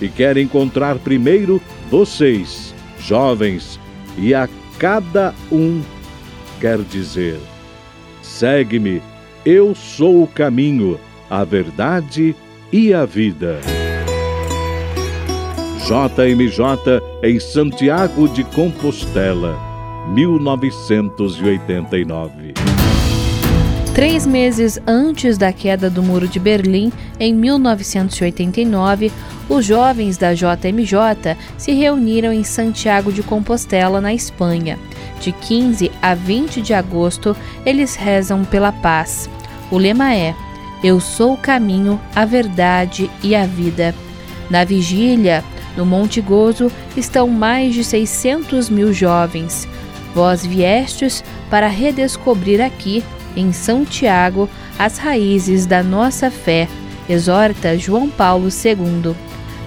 e quer encontrar primeiro vocês, jovens, e a cada um quer dizer: segue-me, eu sou o caminho, a verdade e a vida. JMJ em Santiago de Compostela, 1989. Três meses antes da queda do Muro de Berlim, em 1989, os jovens da JMJ se reuniram em Santiago de Compostela, na Espanha. De 15 a 20 de agosto, eles rezam pela paz. O lema é: Eu sou o caminho, a verdade e a vida. Na vigília, no Monte Gozo, estão mais de 600 mil jovens. Vós viestes para redescobrir aqui em Santiago as raízes da nossa fé, exorta João Paulo II,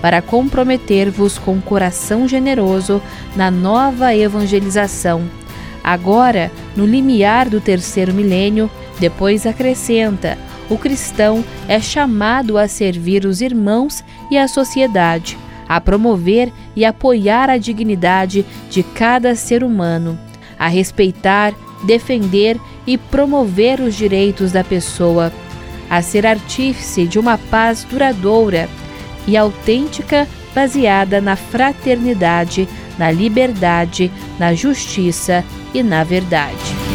para comprometer-vos com coração generoso na nova evangelização. Agora, no limiar do terceiro milênio, depois acrescenta: o cristão é chamado a servir os irmãos e a sociedade, a promover e apoiar a dignidade de cada ser humano, a respeitar, defender e promover os direitos da pessoa, a ser artífice de uma paz duradoura e autêntica baseada na fraternidade, na liberdade, na justiça e na verdade.